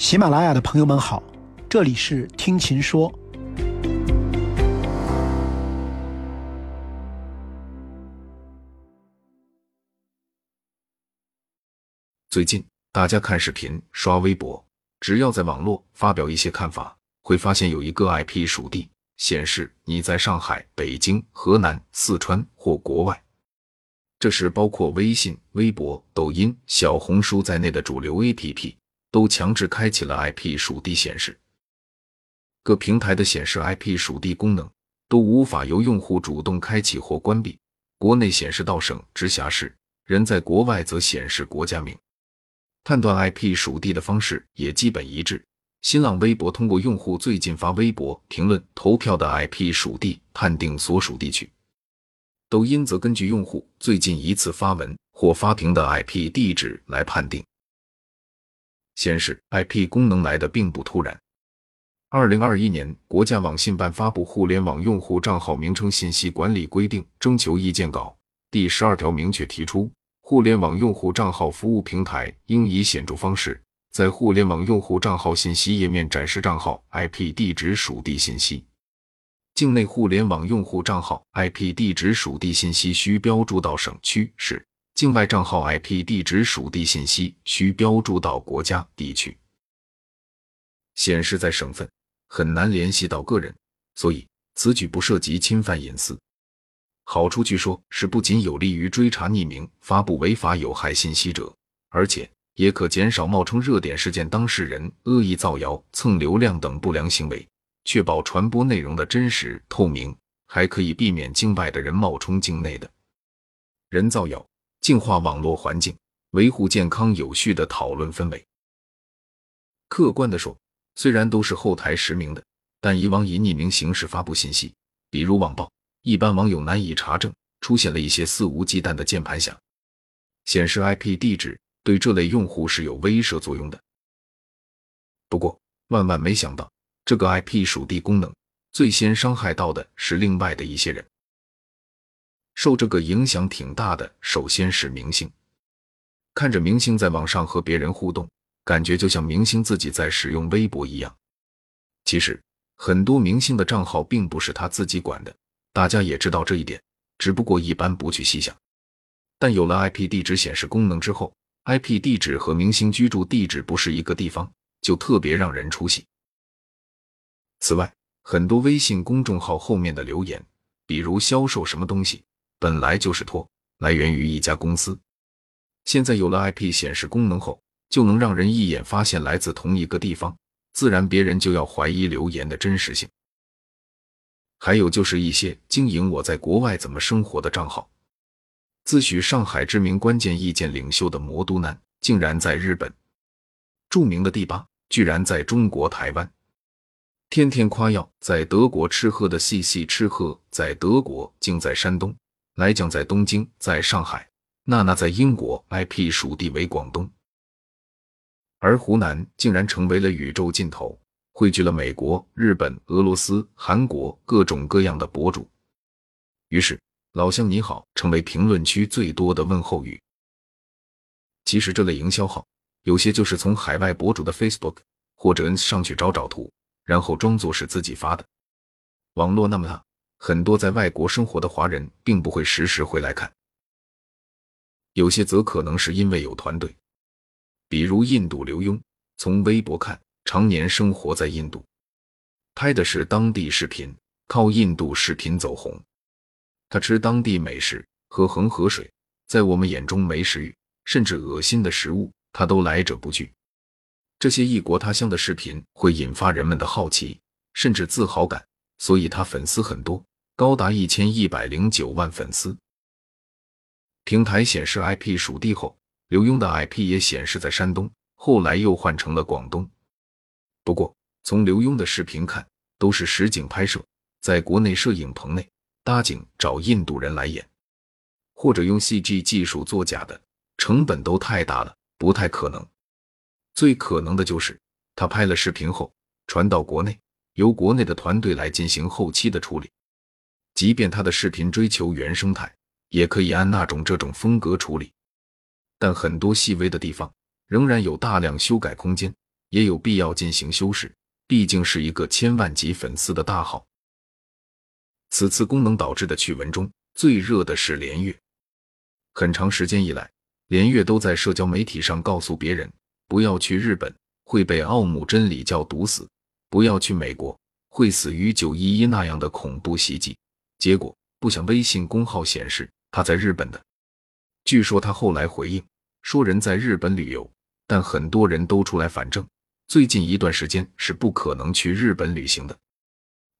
喜马拉雅的朋友们好，这里是听琴说。最近大家看视频、刷微博，只要在网络发表一些看法，会发现有一个 IP 属地显示你在上海、北京、河南、四川或国外。这是，包括微信、微博、抖音、小红书在内的主流 APP 都强制开启了 IP 属地显示。各平台的显示 IP 属地功能都无法由用户主动开启或关闭。国内显示到省、直辖市，人在国外则显示国家名。判断 IP 属地的方式也基本一致。新浪微博通过用户最近发微博、评论、投票的 IP 属地判定所属地区。抖音则根据用户最近一次发文或发屏的 IP 地址来判定。显示 IP 功能来的并不突然。二零二一年，国家网信办发布《互联网用户账号名称信息管理规定》征求意见稿，第十二条明确提出，互联网用户账号服务平台应以显著方式在互联网用户账号信息页面展示账号 IP 地址属地信息。境内互联网用户账号 IP 地址属地信息需标注到省区市；境外账号 IP 地址属地信息需标注到国家地区。显示在省份很难联系到个人，所以此举不涉及侵犯隐私。好处据说是不仅有利于追查匿名发布违法有害信息者，而且也可减少冒充热点事件当事人恶意造谣、蹭流量等不良行为。确保传播内容的真实透明，还可以避免境外的人冒充境内的人造谣，净化网络环境，维护健康有序的讨论氛围。客观的说，虽然都是后台实名的，但以往以匿名形式发布信息，比如网暴，一般网友难以查证，出现了一些肆无忌惮的键盘侠。显示 IP 地址对这类用户是有威慑作用的。不过，万万没想到。这个 IP 属地功能最先伤害到的是另外的一些人，受这个影响挺大的。首先是明星，看着明星在网上和别人互动，感觉就像明星自己在使用微博一样。其实很多明星的账号并不是他自己管的，大家也知道这一点，只不过一般不去细想。但有了 IP 地址显示功能之后，IP 地址和明星居住地址不是一个地方，就特别让人出戏。此外，很多微信公众号后面的留言，比如销售什么东西，本来就是托来源于一家公司，现在有了 IP 显示功能后，就能让人一眼发现来自同一个地方，自然别人就要怀疑留言的真实性。还有就是一些经营我在国外怎么生活的账号，自诩上海知名关键意见领袖的魔都男，竟然在日本；著名的第八，居然在中国台湾。天天夸耀在德国吃喝的 CC 吃喝在德国，竟在山东；来讲在东京，在上海；娜娜在英国，IP 属地为广东。而湖南竟然成为了宇宙尽头，汇聚了美国、日本、俄罗斯、韩国各种各样的博主。于是，老乡你好成为评论区最多的问候语。其实这类营销号，有些就是从海外博主的 Facebook 或者上去找找图。然后装作是自己发的，网络那么大，很多在外国生活的华人并不会时时回来看。有些则可能是因为有团队，比如印度刘墉，从微博看，常年生活在印度，拍的是当地视频，靠印度视频走红。他吃当地美食，喝恒河水，在我们眼中没食欲甚至恶心的食物，他都来者不拒。这些异国他乡的视频会引发人们的好奇，甚至自豪感，所以他粉丝很多，高达一千一百零九万粉丝。平台显示 IP 属地后，刘墉的 IP 也显示在山东，后来又换成了广东。不过从刘墉的视频看，都是实景拍摄，在国内摄影棚内搭景，找印度人来演，或者用 CG 技术作假的，成本都太大了，不太可能。最可能的就是他拍了视频后传到国内，由国内的团队来进行后期的处理。即便他的视频追求原生态，也可以按那种这种风格处理，但很多细微的地方仍然有大量修改空间，也有必要进行修饰，毕竟是一个千万级粉丝的大号。此次功能导致的趣闻中，最热的是连月。很长时间以来，连月都在社交媒体上告诉别人，不要去日本会被奥姆真理教毒死，不要去美国会死于九一一那样的恐怖袭击。结果不想微信公号显示他在日本的。据说他后来回应说人在日本旅游，但很多人都出来反证，最近一段时间是不可能去日本旅行的。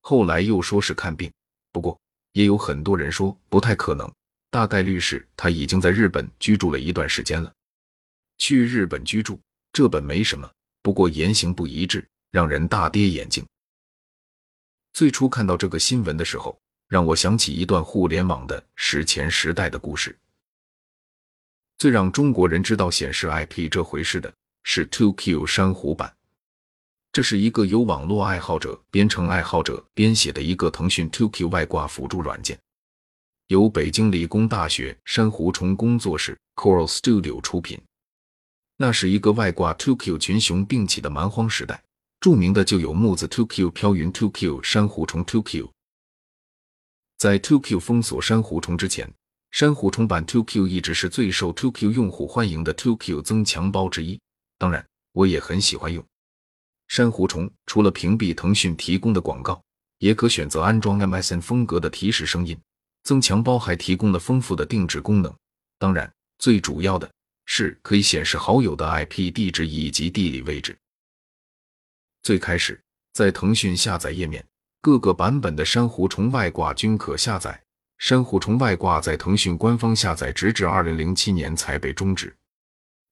后来又说是看病。不过，也有很多人说不太可能，大概率是他已经在日本居住了一段时间了。去日本居住，这本没什么，不过言行不一致，让人大跌眼镜。最初看到这个新闻的时候，让我想起一段互联网的史前时代的故事。最让中国人知道显示 IP 这回事的是 ToQ 珊瑚版。这是一个由网络爱好者编程爱好者编写的一个腾讯 ToQ 外挂辅助软件，由北京理工大学珊瑚虫工作室 Coral Studio 出品。那是一个外挂 ToQ 群雄并起的蛮荒时代，著名的就有木子 ToQ、飘云 ToQ、珊瑚虫 ToQ。在 ToQ 封锁珊瑚虫之前，珊瑚虫版 ToQ 一直是最受 ToQ 用户欢迎的 ToQ 增强包之一。当然，我也很喜欢用。珊瑚虫除了屏蔽腾讯提供的广告，也可选择安装 MSN 风格的提示声音。增强包还提供了丰富的定制功能，当然最主要的是可以显示好友的 IP 地址以及地理位置。最开始在腾讯下载页面，各个版本的珊瑚虫外挂均可下载。珊瑚虫外挂在腾讯官方下载直至二零零七年才被终止，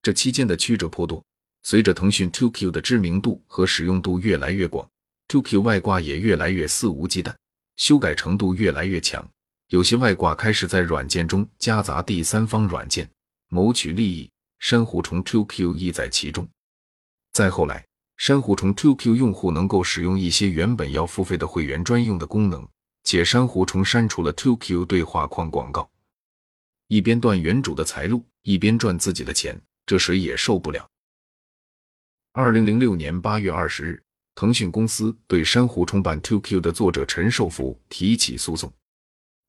这期间的曲折颇多。随着腾讯 TQ 的知名度和使用度越来越广，TQ 外挂也越来越肆无忌惮，修改程度越来越强。有些外挂开始在软件中夹杂第三方软件，谋取利益。珊瑚虫 TQ 亦在其中。再后来，珊瑚虫 ToQ 用户能够使用一些原本要付费的会员专用的功能，且珊瑚虫删除了 ToQ 对话框广告，一边断原主的财路，一边赚自己的钱，这谁也受不了。二零零六年八月二十日，腾讯公司对珊瑚虫版 ToQ 的作者陈寿福提起诉讼。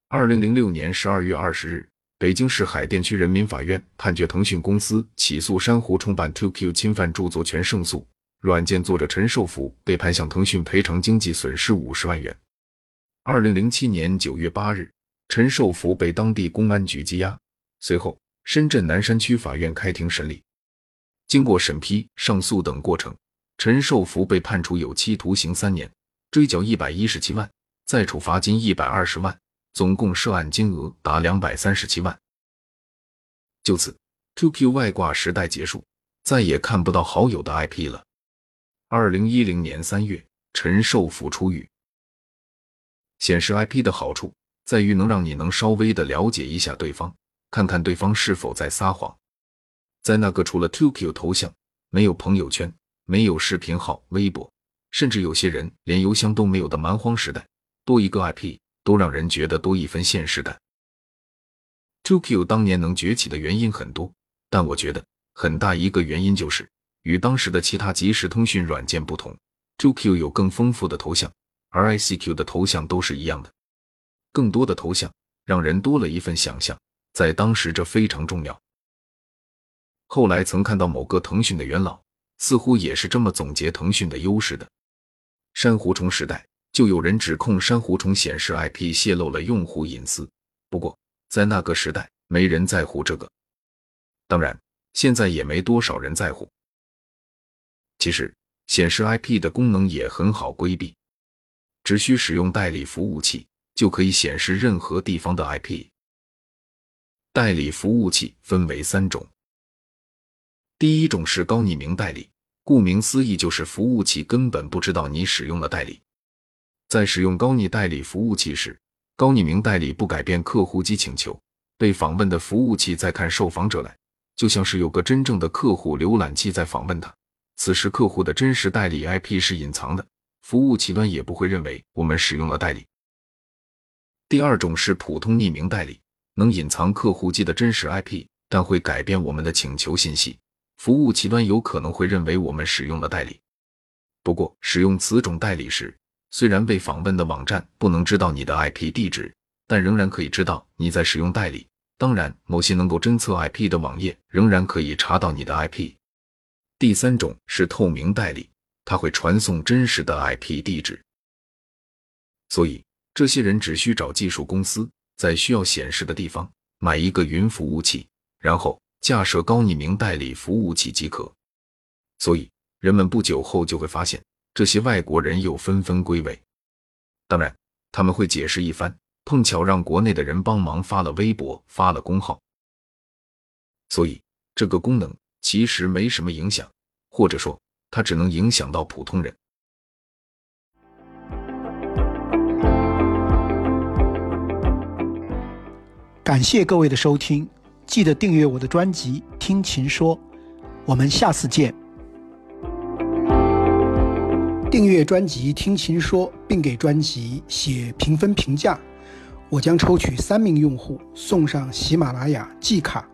二零零六年十二月二十日，北京市海淀区人民法院判决腾讯公司起诉珊瑚虫版 ToQ 侵犯著作权胜诉，软件作者陈寿福被判向腾讯赔偿经济损失五十万元。二零零七年九月八日，陈寿福被当地公安局羁押，随后深圳南山区法院开庭审理。经过审批、上诉等过程，陈寿福被判处有期徒刑三年，追缴一百一十七万，再处罚金一百二十万，总共涉案金额达两百三十七万。就此，QQ 外挂时代结束，再也看不到好友的 IP 了。二零一零年三月，陈寿福出狱。显示 IP 的好处在于能让你能稍微的了解一下对方，看看对方是否在撒谎。在那个除了 ToQ 头像、没有朋友圈、没有视频号、微博，甚至有些人连邮箱都没有的蛮荒时代，多一个 IP 都让人觉得多一分现实感。ToQ 当年能崛起的原因很多，但我觉得很大一个原因就是与当时的其他即时通讯软件不同，QQ 有更丰富的头像，而 ICQ 的头像都是一样的。更多的头像让人多了一份想象，在当时这非常重要。后来曾看到某个腾讯的元老，似乎也是这么总结腾讯的优势的。珊瑚虫时代就有人指控珊瑚虫显示 IP 泄露了用户隐私，不过在那个时代没人在乎这个，当然现在也没多少人在乎。其实显示 IP 的功能也很好规避，只需使用代理服务器就可以显示任何地方的 IP。代理服务器分为三种。第一种是高匿名代理，顾名思义就是服务器根本不知道你使用了代理。在使用高匿代理服务器时，高匿名代理不改变客户机请求，被访问的服务器在看受访者来，就像是有个真正的客户浏览器在访问他。此时客户的真实代理 IP 是隐藏的，服务器端也不会认为我们使用了代理。第二种是普通匿名代理，能隐藏客户机的真实 IP，但会改变我们的请求信息。服务器端有可能会认为我们使用了代理。不过，使用此种代理时，虽然被访问的网站不能知道你的 IP 地址，但仍然可以知道你在使用代理。当然，某些能够侦测 IP 的网页仍然可以查到你的 IP。第三种是透明代理，它会传送真实的 IP 地址，所以这些人只需找技术公司，在需要显示的地方买一个云服务器，然后架设高匿名代理服务器即可。所以，人们不久后就会发现，这些外国人又纷纷归位。当然，他们会解释一番。碰巧让国内的人帮忙发了微博，发了公号，所以这个功能其实没什么影响，或者说它只能影响到普通人。感谢各位的收听，记得订阅我的专辑《听琴说》，我们下次见。订阅专辑《听琴说》，并给专辑写评分评价。我将抽取三名用户送上喜马拉雅季卡。